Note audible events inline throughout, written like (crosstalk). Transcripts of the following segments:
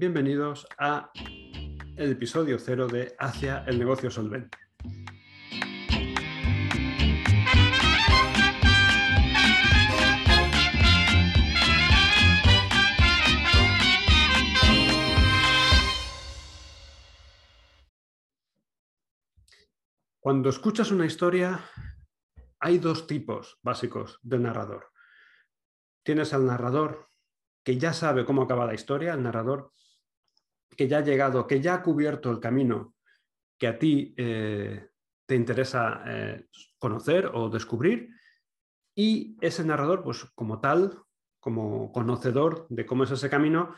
Bienvenidos a el episodio cero de Hacia el negocio solvente. Cuando escuchas una historia, hay dos tipos básicos de narrador. Tienes al narrador que ya sabe cómo acaba la historia, el narrador que ya ha llegado, que ya ha cubierto el camino que a ti eh, te interesa eh, conocer o descubrir, y ese narrador, pues como tal, como conocedor de cómo es ese camino,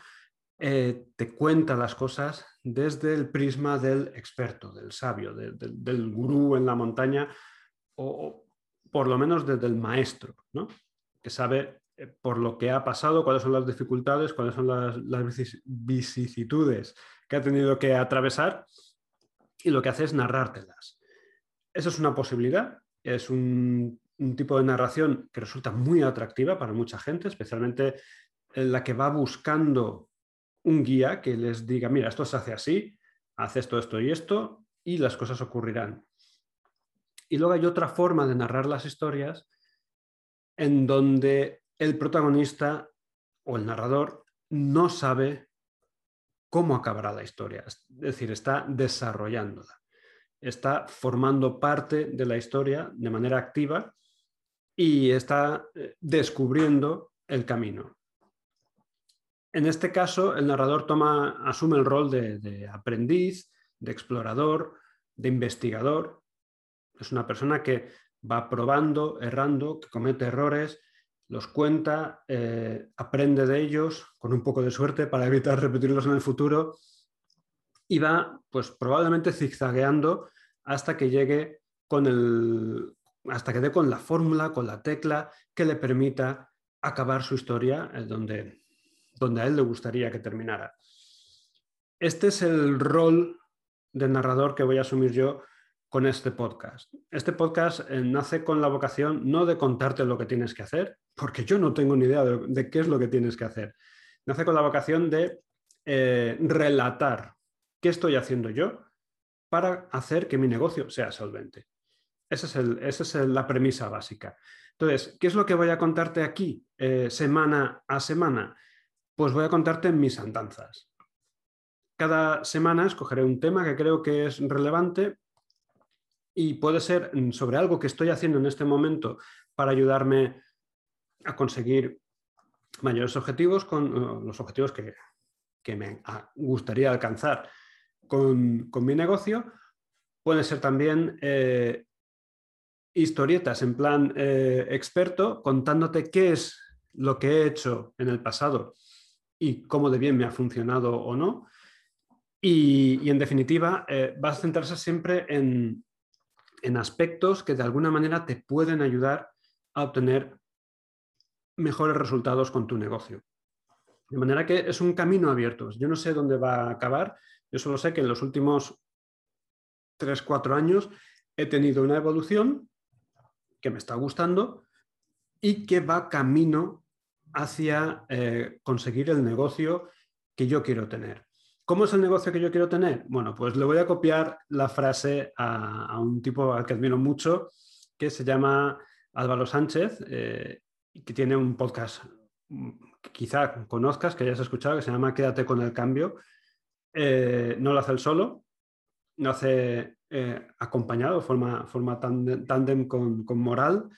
eh, te cuenta las cosas desde el prisma del experto, del sabio, del gurú en la montaña, o, por lo menos desde el maestro, ¿no? que sabe por lo que ha pasado, cuáles son las dificultades, cuáles son las, vicisitudes que ha tenido que atravesar y lo que hace es narrártelas. Eso es una posibilidad, es un, tipo de narración que resulta muy atractiva para mucha gente, especialmente en la que va buscando un guía que les diga, mira, esto se hace así, hace esto, esto y esto, y las cosas ocurrirán. Y luego hay otra forma de narrar las historias en donde el protagonista o el narrador no sabe cómo acabará la historia. Es decir, está desarrollándola. Está formando parte de la historia de manera activa y está eh, descubriendo el camino. En este caso, el narrador toma, asume el rol de, de aprendiz, de explorador, de investigador. Es una persona que va probando, errando, que comete errores, los cuenta, eh, aprende de ellos con un poco de suerte para evitar (laughs) repetirlos en el futuro y va, pues probablemente zigzagueando hasta que llegue con el, hasta que dé con la fórmula, con la tecla que le permita acabar su historia eh, donde, donde a él le gustaría que terminara. Este es el rol de narrador que voy a asumir yo con este podcast. Este podcast eh, nace con la vocación no de contarte lo que tienes que hacer, porque yo no tengo ni idea de, qué es lo que tienes que hacer. Nace con la vocación de eh, relatar qué estoy haciendo yo para hacer que mi negocio sea solvente. Esa es, la premisa básica. Entonces, ¿qué es lo que voy a contarte aquí eh, semana a semana? Pues voy a contarte mis andanzas. Cada semana escogeré un tema que creo que es relevante y puede ser mm, sobre algo que estoy haciendo en este momento para ayudarme a conseguir mayores objetivos con eh, los objetivos que, me gustaría alcanzar con, mi negocio. Puede ser también eh, historietas en plan eh, experto contándote qué es lo que he hecho en el pasado y cómo de bien me ha funcionado o no. Y, en definitiva, vas a centrarse siempre en, en aspectos que de alguna manera te pueden ayudar a obtener mejores resultados con tu negocio. De manera que es un camino abierto. Yo no sé dónde va a acabar. Yo solo sé que en los últimos 3, 4 años he tenido una evolución que me está gustando y que va camino hacia eh, conseguir el negocio que yo quiero tener. ¿Cómo es el negocio que yo quiero tener? Bueno, pues le voy a copiar la frase a, un tipo al que admiro mucho, que se llama Álvaro Sánchez, eh, que tiene un podcast mm, que quizá conozcas, que hayas escuchado, que se llama Quédate con el cambio. Eh, no lo hace él solo, lo hace eh, acompañado, forma, forma tándem con, Moral.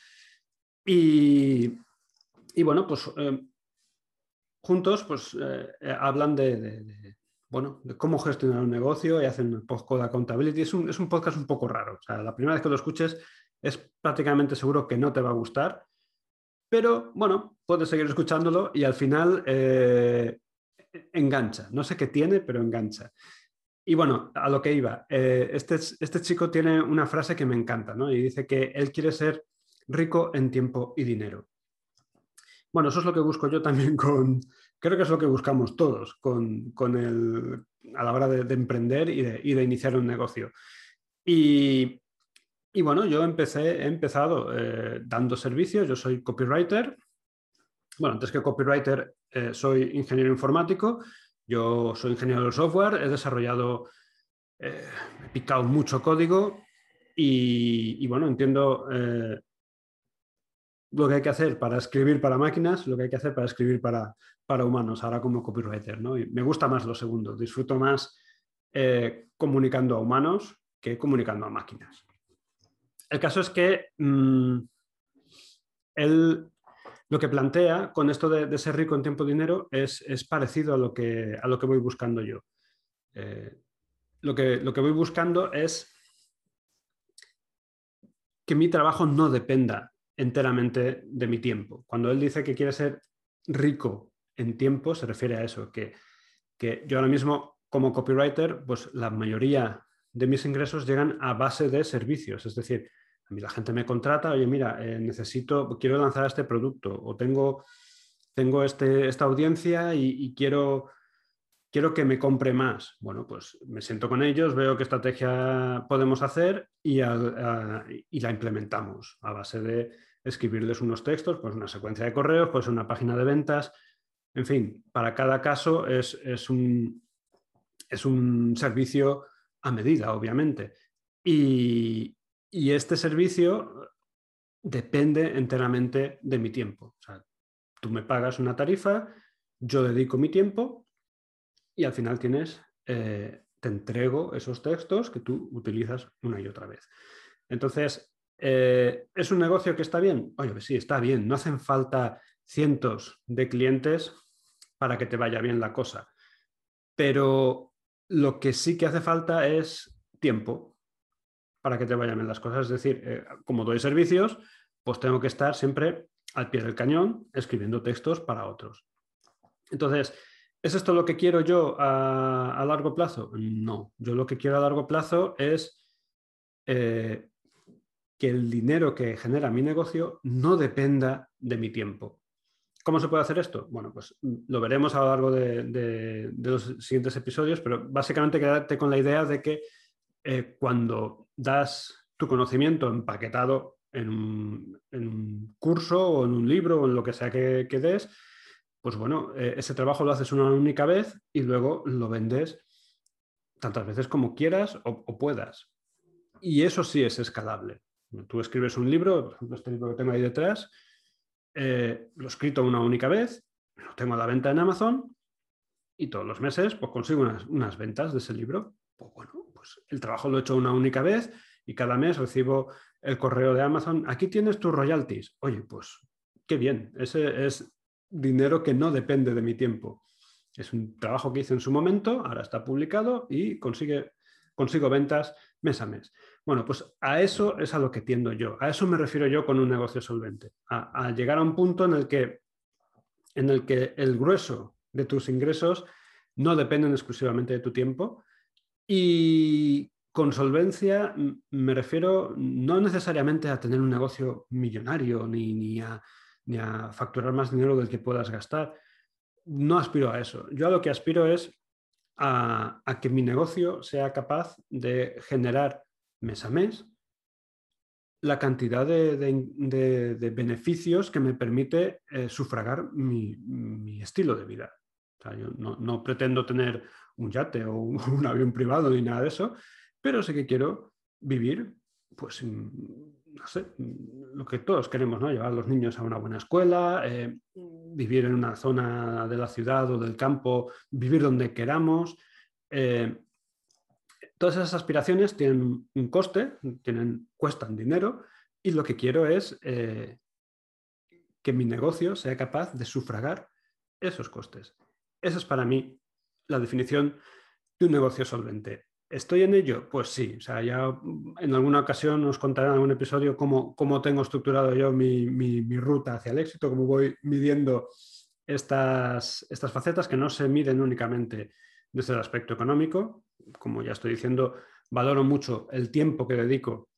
Y, bueno, pues juntos pues, hablan de bueno, de cómo gestionar un negocio y hacen poco de accountability. Es un, es un podcast un poco raro. O sea, la primera vez que lo escuches es prácticamente seguro que no te va a gustar, pero bueno, puedes seguir escuchándolo y al final eh, engancha. No sé qué tiene, pero engancha. Y bueno, a lo que iba, eh, este, este chico tiene una frase que me encanta, ¿no? Y dice que él quiere ser rico en tiempo y dinero. Bueno, eso es lo que busco yo también (laughs) con, creo que es lo que buscamos todos con, el, a la hora de, emprender y de, iniciar un negocio. Y, bueno, yo empecé, he empezado eh, dando servicios, yo soy copywriter. Bueno, antes que copywriter, eh, soy ingeniero informático. Yo soy ingeniero de software, he desarrollado, eh, he picado mucho código y, bueno, entiendo lo que hay que hacer para escribir para máquinas, lo que hay que hacer para escribir para, para humanos, ahora como copywriter. ¿no? Me gusta más lo segundo, disfruto más eh, comunicando a humanos que comunicando a máquinas. El caso es que mm, él lo que plantea con esto de, ser rico en tiempo y dinero es, parecido a lo, que, a lo que voy buscando yo. Eh, lo, que, lo que voy buscando es que mi trabajo no dependa enteramente de mi tiempo. Cuando él dice que quiere ser rico en tiempo, se refiere a eso, que, que yo ahora mismo como copywriter, pues la mayoría de mis ingresos llegan a base de servicios, es decir, a mí la gente me contrata, oye, mira, eh, necesito, quiero lanzar este producto o tengo, tengo este, esta audiencia y, quiero, quiero que me compre más. Bueno, pues me siento con ellos, veo qué estrategia podemos hacer y, y la implementamos a base de escribirles unos textos, pues una secuencia de correos, pues una página de ventas. En fin, para cada caso es, es, un, es un servicio a medida, obviamente. Y, y este servicio depende enteramente de mi tiempo. Tú me pagas una tarifa, yo dedico mi tiempo y al final tienes, eh, te entrego esos textos que tú utilizas una y otra vez. Entonces, eh, ¿es un negocio que está bien? Oye, sí, está bien. No hacen falta cientos de clientes para que te vaya bien la cosa. Pero lo que sí que hace falta es tiempo para que te vayan bien las cosas. Es decir, eh, como doy servicios, pues tengo que estar siempre al pie del cañón escribiendo textos para otros. Entonces, ¿es esto lo que quiero yo a, largo plazo? No, yo lo que quiero a largo plazo es eh, que el dinero que genera mi negocio no dependa de mi tiempo. ¿Cómo se puede hacer esto? Bueno, pues lo veremos a lo largo de los siguientes episodios, pero básicamente quédate con la idea de que eh, cuando das tu conocimiento empaquetado en un, curso o en un libro o en lo que sea que, des, pues bueno, eh, ese trabajo lo haces una única vez y luego lo vendes tantas veces como quieras o, puedas. Y eso sí es escalable. Tú escribes un libro, por ejemplo, este libro que tengo ahí detrás, eh, lo he escrito una única vez, lo tengo a la venta en Amazon y todos los meses pues consigo unas, unas ventas de ese libro. Pues bueno, pues, el trabajo lo he hecho una única vez y cada mes recibo el correo de Amazon, aquí tienes tus royalties. Oye, pues qué bien, ese es dinero que no depende de mi tiempo. Es un trabajo que hice en su momento, ahora está publicado y consigue, consigo ventas mes a mes. Bueno, pues a eso es a lo que tiendo yo, a eso me refiero yo con un negocio solvente, a, llegar a un punto en el que, en el que el grueso de tus ingresos no dependen exclusivamente de tu tiempo, y con solvencia me refiero no necesariamente a tener un negocio millonario ni, a, facturar más dinero del que puedas gastar. No aspiro a eso. Yo a lo que aspiro es a, que mi negocio sea capaz de generar mes a mes la cantidad de, beneficios que me permite eh, sufragar mi, estilo de vida. yo no pretendo tener un yate o (laughs) un, avión privado ni nada de eso, pero sé que quiero vivir, pues, no sé, lo que todos queremos, ¿no? Llevar a los niños a una buena escuela, eh, vivir en una zona de la ciudad o del campo, vivir donde queramos. Eh, todas esas aspiraciones tienen un coste, tienen, cuestan dinero y lo que quiero es eh, que mi negocio sea capaz de sufragar esos costes. Eso es para mí la definición de un negocio solvente. ¿Estoy en ello? Pues sí. O sea, ya en alguna ocasión os contaré en algún episodio cómo, cómo tengo estructurado yo mi, mi, ruta hacia el éxito, cómo voy midiendo estas, estas facetas que no se miden únicamente desde el aspecto económico. Como ya estoy diciendo, valoro mucho el tiempo que dedico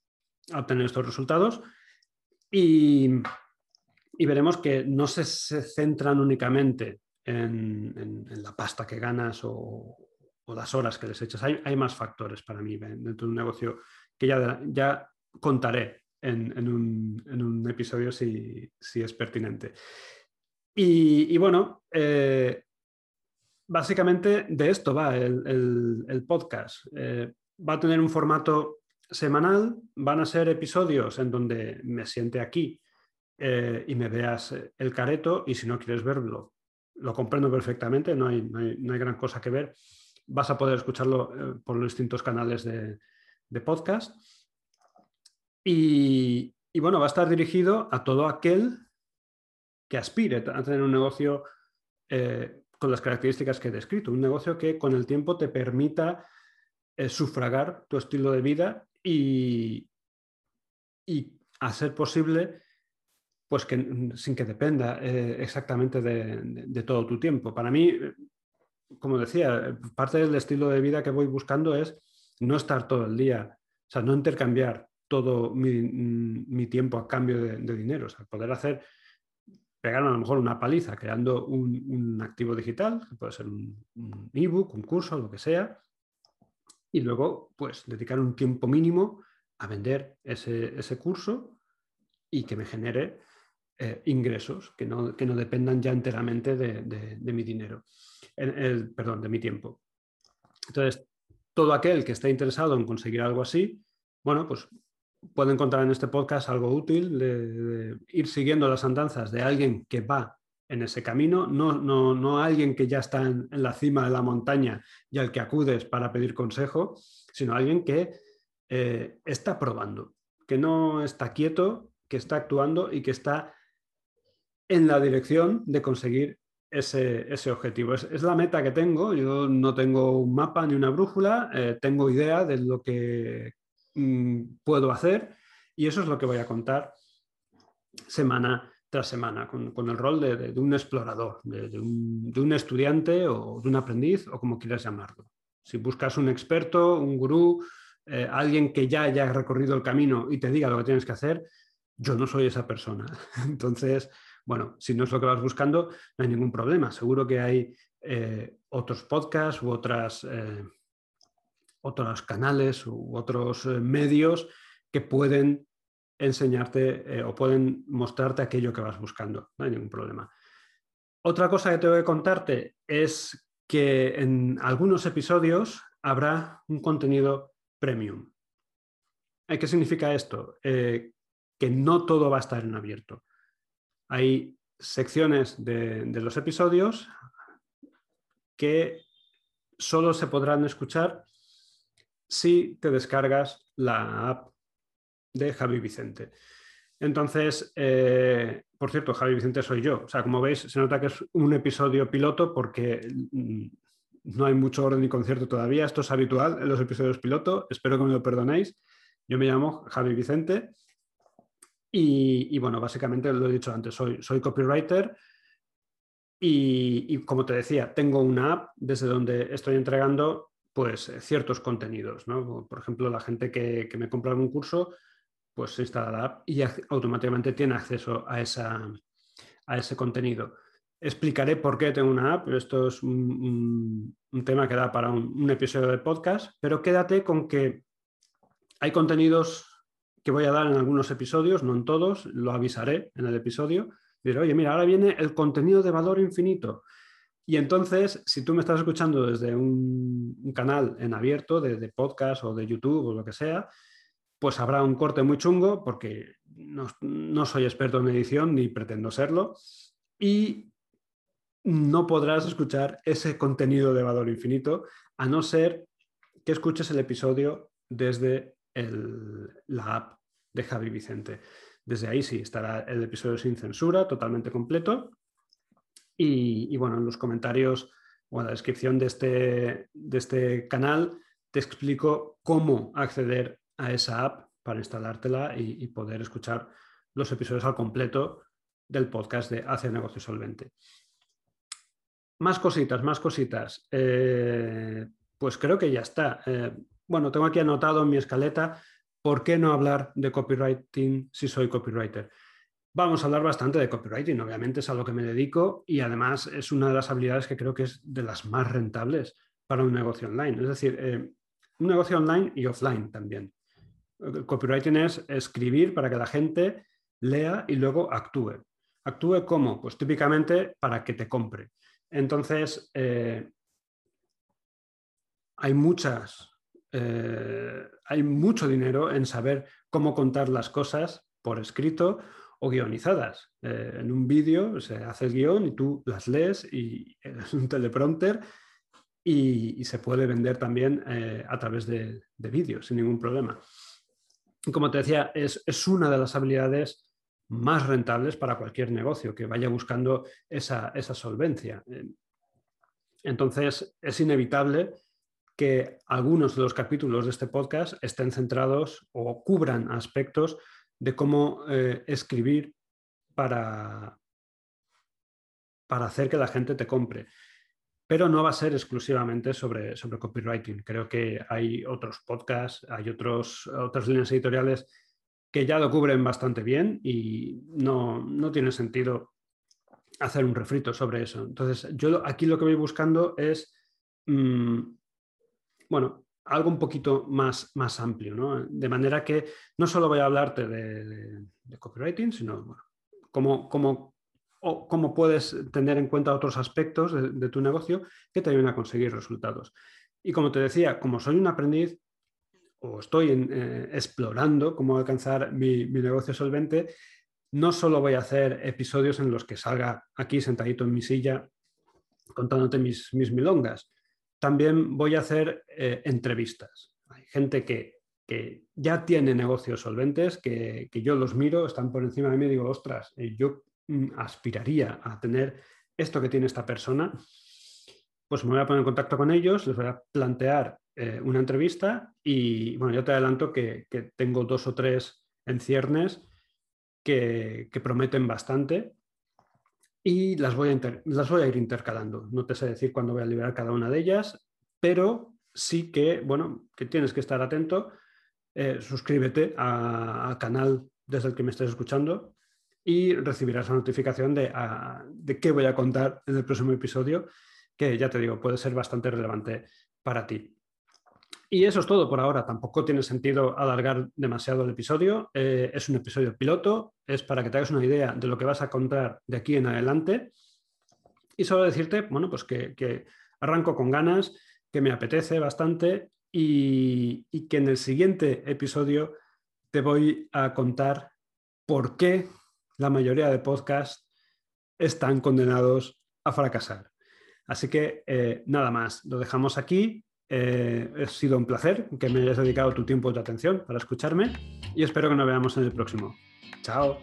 a obtener estos resultados y, y veremos que no se, se centran únicamente en, la pasta que ganas o, las horas que les echas. Hay, más factores para mí dentro de un negocio que ya, ya contaré en, un, episodio si, es pertinente. Y, bueno, eh, básicamente de esto va el, podcast. Eh, va a tener un formato semanal, van a ser episodios en donde me siente aquí eh, y me veas el careto y si no quieres verlo, lo comprendo perfectamente, no hay, no hay, gran cosa que ver. Vas a poder escucharlo eh, por los distintos canales de, podcast. Y, bueno, va a estar dirigido a todo aquel que aspire a tener un negocio eh, con las características que he descrito, un negocio que con el tiempo te permita sufragar tu estilo de vida y, y hacer posible pues que sin que dependa eh, exactamente de, todo tu tiempo. Para mí, como decía, parte del estilo de vida que voy buscando es no estar todo el día, o sea, no intercambiar todo mi, tiempo a cambio de, dinero, o sea, poder hacer, pegar a lo mejor una paliza creando un, activo digital, que puede ser un, un ebook, un curso, lo que sea, y luego, pues, dedicar un tiempo mínimo a vender ese, curso y que me genere eh, ingresos que no, que no, dependan ya enteramente de, mi dinero, el, perdón, de mi tiempo. Entonces, todo aquel que esté interesado en conseguir algo así, bueno, pues puede encontrar en este podcast algo útil de, ir siguiendo las andanzas de alguien que va en ese camino, no, no, no alguien que ya está en, la cima de la montaña y al que acudes para pedir consejo, sino alguien que eh, está probando, que no está quieto, que está actuando y que está en la dirección de conseguir ese, objetivo. Es, la meta que tengo. Yo no tengo un mapa ni una brújula, eh, tengo idea de lo que mm, puedo hacer y eso es lo que voy a contar semana tras semana, con, el rol de, un explorador, de, un, estudiante o de un aprendiz o como quieras llamarlo. Si buscas un experto, un gurú, eh, alguien que ya haya recorrido el camino y te diga lo que tienes que hacer, yo no soy esa persona. (laughs) Entonces, bueno, si no es lo que vas buscando, no hay ningún problema. Seguro que hay eh, otros podcasts u otras, eh, otros canales u otros medios que pueden enseñarte o pueden mostrarte aquello que vas buscando. No hay ningún problema. Otra cosa que tengo que contarte es que en algunos episodios habrá un contenido premium. ¿Qué significa esto? Eh, que no todo va a estar en abierto. Hay secciones de, los episodios que solo se podrán escuchar si te descargas la app de Javi Vicente. Entonces, eh, por cierto, Javi Vicente soy yo. O sea, como veis, se nota que es un episodio piloto porque no hay mucho orden y concierto todavía. Esto es habitual en los episodios piloto. Espero que me lo perdonéis. Yo me llamo Javi Vicente y, bueno, básicamente lo he dicho antes, soy, soy copywriter y, como te decía, tengo una app desde donde estoy entregando pues ciertos contenidos. Por ejemplo, la gente que, me compra algún curso, pues se instala la app y automáticamente tiene acceso a, esa, a ese contenido. Explicaré por qué tengo una app, esto es un, tema que da para un, episodio de podcast, pero quédate con que hay contenidos que voy a dar en algunos episodios, no en todos, lo avisaré en el episodio. Diré, oye, mira, ahora viene el contenido de valor infinito. Y entonces, si tú me estás escuchando desde un, canal en abierto de, podcast o de YouTube o lo que sea, pues habrá un corte muy chungo porque no, soy experto en edición ni pretendo serlo. Y no podrás escuchar ese contenido de valor infinito, a no ser que escuches el episodio desde la app de Javi Vicente. Desde ahí sí, estará el episodio sin censura, totalmente completo. Y, bueno, en los comentarios o en la descripción de este, de este canal te explico cómo acceder a esa app para instalártela y, poder escuchar los episodios al completo del podcast de Hace Negocio Solvente. Más cositas, más cositas. Eh, pues creo que ya está. Eh, bueno, tengo aquí anotado en mi escaleta por qué no hablar de copywriting si soy copywriter. Vamos a hablar bastante de copywriting, obviamente es a lo que me dedico y además es una de las habilidades que creo que es de las más rentables para un negocio online. Es decir, eh, un negocio online y offline también. Copywriting es escribir para que la gente lea y luego actúe. ¿Actúe cómo? Pues típicamente para que te compre. Entonces, eh, hay muchas, eh, hay mucho dinero en saber cómo contar las cosas por escrito o guionizadas. Eh, en un vídeo se hace el guion y tú las lees y es un teleprompter y, se puede vender también a través de, de sin ningún problema. como te decía, es, es una de las habilidades más rentables para cualquier negocio que vaya buscando esa, solvencia. Entonces, es inevitable que algunos de los capítulos de este podcast estén centrados o cubran aspectos de cómo eh, escribir para, para hacer que la gente te compre. Pero no va a ser exclusivamente sobre, sobre copywriting. Creo que hay otros podcasts, hay otros, otras líneas editoriales que ya lo cubren bastante bien y no, tiene sentido hacer un refrito sobre eso. Entonces, yo aquí lo que voy buscando es, mm, bueno, algo un poquito más, más amplio, ¿no? De manera que no solo voy a hablarte de, copywriting, sino bueno, cómo, cómo, puedes tener en cuenta otros aspectos de, de, tu negocio que te ayuden a conseguir resultados. Y como te decía, como soy un aprendiz, o estoy eh, explorando cómo alcanzar mi, negocio solvente, no solo voy a hacer episodios en los que salga aquí sentadito en mi silla contándote mis, mis milongas, también voy a hacer eh, entrevistas. Hay gente que, ya tiene negocios solventes, que, yo los miro, están por encima de mí y digo, ostras, eh, yo mm, aspiraría a tener esto que tiene esta persona, pues me voy a poner en contacto con ellos, les voy a plantear eh, una entrevista y bueno, yo te adelanto que, tengo dos o tres en ciernes que, prometen bastante y las voy, a las voy a ir intercalando. No te sé decir cuándo voy a liberar cada una de ellas, pero sí que, bueno, que tienes que estar atento. Eh, suscríbete al canal desde el que me estés escuchando y recibirás la notificación de, de qué voy a contar en el próximo episodio, que ya te digo, puede ser bastante relevante para ti. Y eso es todo por ahora. Tampoco tiene sentido alargar demasiado el episodio. Eh, es un episodio piloto. Es para que te hagas una idea de lo que vas a contar de aquí en adelante. Y solo decirte, bueno, pues que, arranco con ganas, que me apetece bastante y, y que en el siguiente episodio te voy a contar por qué la mayoría de podcasts están condenados a fracasar. Así que eh, nada más, lo dejamos aquí. Eh, ha sido un placer que me hayas dedicado tu tiempo y tu atención para escucharme y espero que nos veamos en el próximo. Chao.